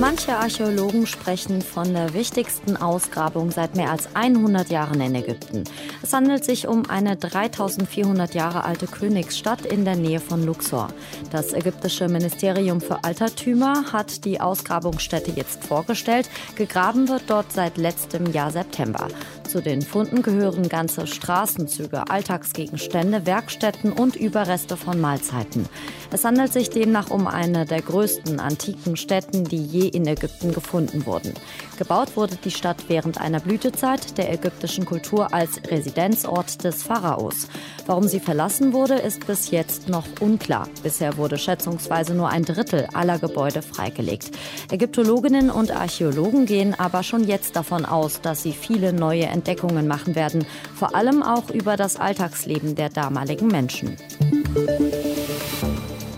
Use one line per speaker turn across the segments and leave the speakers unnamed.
Manche Archäologen sprechen von der wichtigsten Ausgrabung seit mehr als 100 Jahren in Ägypten. Es handelt sich um eine 3400 Jahre alte Königsstadt in der Nähe von Luxor. Das ägyptische Ministerium für Altertümer hat die Ausgrabungsstätte jetzt vorgestellt. Gegraben wird dort seit letztem Jahr September. Zu den Funden gehören ganze Straßenzüge, Alltagsgegenstände, Werkstätten und Überreste von Mahlzeiten. Es handelt sich demnach um eine der größten antiken Städten, die je in Ägypten gefunden wurden. Gebaut wurde die Stadt während einer Blütezeit der ägyptischen Kultur als Residenzort des Pharaos. Warum sie verlassen wurde, ist bis jetzt noch unklar. Bisher wurde schätzungsweise nur ein Drittel aller Gebäude freigelegt. Ägyptologinnen und Archäologen gehen aber schon jetzt davon aus, dass sie viele neue Entdeckungen machen werden, vor allem auch über das Alltagsleben der damaligen Menschen.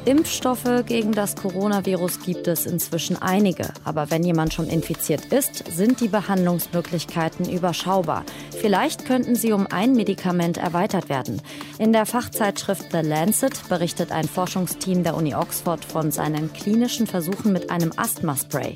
Impfstoffe gegen das Coronavirus gibt es inzwischen einige. Aber wenn jemand schon infiziert ist, sind die Behandlungsmöglichkeiten überschaubar. Vielleicht könnten sie um ein Medikament erweitert werden. In der Fachzeitschrift The Lancet berichtet ein Forschungsteam der Uni Oxford von seinen klinischen Versuchen mit einem Asthma-Spray.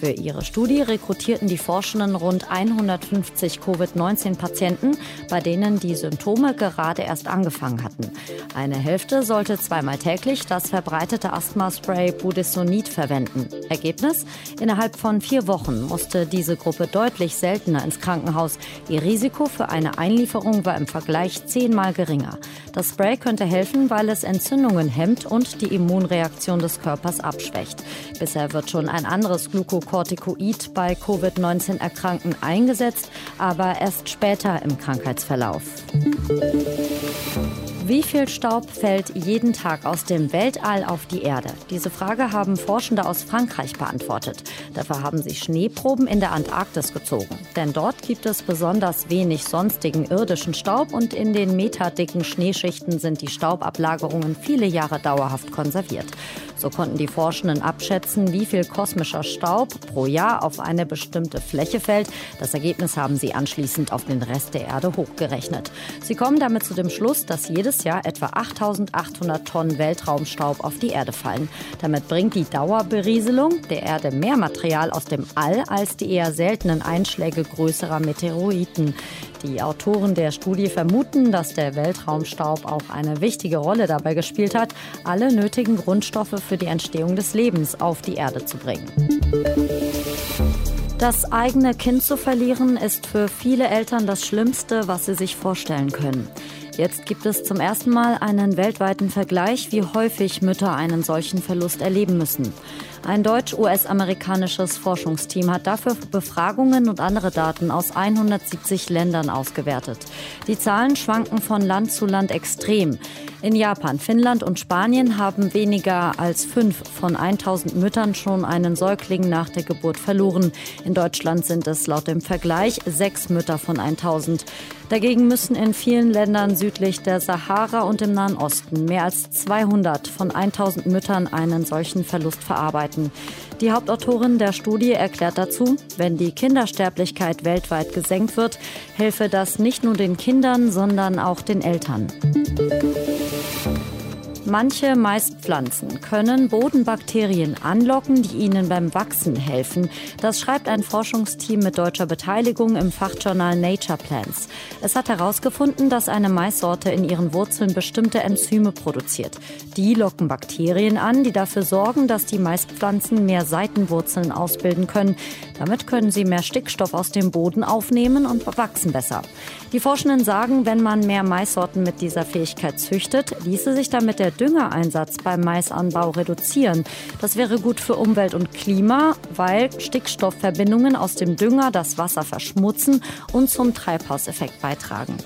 Für ihre Studie rekrutierten die Forschenden rund 150 Covid-19-Patienten, bei denen die Symptome gerade erst angefangen hatten. Eine Hälfte sollte zweimal täglich das verbreitete Asthma-Spray Budesonid verwenden. Ergebnis? Innerhalb von vier Wochen musste diese Gruppe deutlich seltener ins Krankenhaus. Ihr Risiko für eine Einlieferung war im Vergleich zehnmal geringer. Das Spray könnte helfen, weil es Entzündungen hemmt und die Immunreaktion des Körpers abschwächt. Bisher wird schon ein anderes Glucose Glucocorticoid bei Covid-19-Erkrankten eingesetzt, aber erst später im Krankheitsverlauf. Wie viel Staub fällt jeden Tag aus dem Weltall auf die Erde? Diese Frage haben Forschende aus Frankreich beantwortet. Dafür haben sie Schneeproben in der Antarktis gezogen. Denn dort gibt es besonders wenig sonstigen irdischen Staub und in den meterdicken Schneeschichten sind die Staubablagerungen viele Jahre dauerhaft konserviert. So konnten die Forschenden abschätzen, wie viel kosmischer Staub pro Jahr auf eine bestimmte Fläche fällt. Das Ergebnis haben sie anschließend auf den Rest der Erde hochgerechnet. Sie kommen damit zu dem Schluss, dass jedes Jahr etwa 8800 Tonnen Weltraumstaub auf die Erde fallen. Damit bringt die Dauerberieselung der Erde mehr Material aus dem All als die eher seltenen Einschläge größerer Meteoriten. Die Autoren der Studie vermuten, dass der Weltraumstaub auch eine wichtige Rolle dabei gespielt hat, alle nötigen Grundstoffe für die Entstehung des Lebens auf die Erde zu bringen. Das eigene Kind zu verlieren ist für viele Eltern das Schlimmste, was sie sich vorstellen können. Jetzt gibt es zum ersten Mal einen weltweiten Vergleich, wie häufig Mütter einen solchen Verlust erleben müssen. Ein deutsch-US-amerikanisches Forschungsteam hat dafür Befragungen und andere Daten aus 170 Ländern ausgewertet. Die Zahlen schwanken von Land zu Land extrem. In Japan, Finnland und Spanien haben weniger als fünf von 1000 Müttern schon einen Säugling nach der Geburt verloren. In Deutschland sind es laut dem Vergleich sechs Mütter von 1000. Dagegen müssen in vielen Ländern südlich der Sahara und im Nahen Osten mehr als 200 von 1000 Müttern einen solchen Verlust verarbeiten. Die Hauptautorin der Studie erklärt dazu, wenn die Kindersterblichkeit weltweit gesenkt wird, helfe das nicht nur den Kindern, sondern auch den Eltern. Manche Maispflanzen können Bodenbakterien anlocken, die ihnen beim Wachsen helfen. Das schreibt ein Forschungsteam mit deutscher Beteiligung im Fachjournal Nature Plants. Es hat herausgefunden, dass eine Maissorte in ihren Wurzeln bestimmte Enzyme produziert. Die locken Bakterien an, die dafür sorgen, dass die Maispflanzen mehr Seitenwurzeln ausbilden können. Damit können sie mehr Stickstoff aus dem Boden aufnehmen und wachsen besser. Die Forschenden sagen, wenn man mehr Maissorten mit dieser Fähigkeit züchtet, ließe sich damit der Düngereinsatz beim Maisanbau reduzieren. Das wäre gut für Umwelt und Klima, weil Stickstoffverbindungen aus dem Dünger das Wasser verschmutzen und zum Treibhauseffekt beitragen.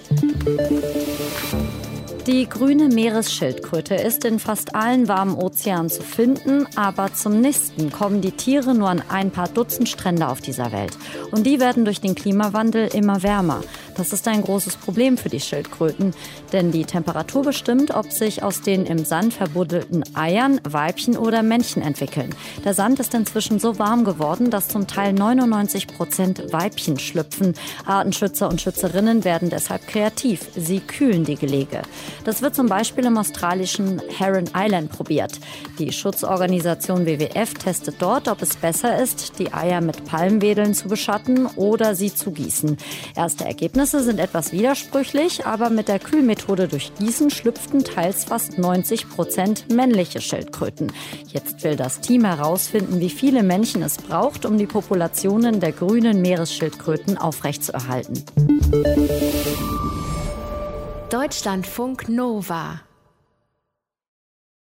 Die grüne Meeresschildkröte ist in fast allen warmen Ozeanen zu finden, aber zum Nisten kommen die Tiere nur an ein paar Dutzend Strände auf dieser Welt. Und die werden durch den Klimawandel immer wärmer. Das ist ein großes Problem für die Schildkröten, denn die Temperatur bestimmt, ob sich aus den im Sand verbuddelten Eiern Weibchen oder Männchen entwickeln. Der Sand ist inzwischen so warm geworden, dass zum Teil 99 Prozent Weibchen schlüpfen. Artenschützer und Schützerinnen werden deshalb kreativ. Sie kühlen die Gelege. Das wird zum Beispiel im australischen Heron Island probiert. Die Schutzorganisation WWF testet dort, ob es besser ist, die Eier mit Palmwedeln zu beschatten oder sie zu gießen. Erste Ergebnisse sind etwas widersprüchlich, aber mit der Kühlmethode durch Gießen schlüpften teils fast 90 Prozent männliche Schildkröten. Jetzt will das Team herausfinden, wie viele Männchen es braucht, um die Populationen der grünen Meeresschildkröten aufrechtzuerhalten.
Deutschlandfunk Nova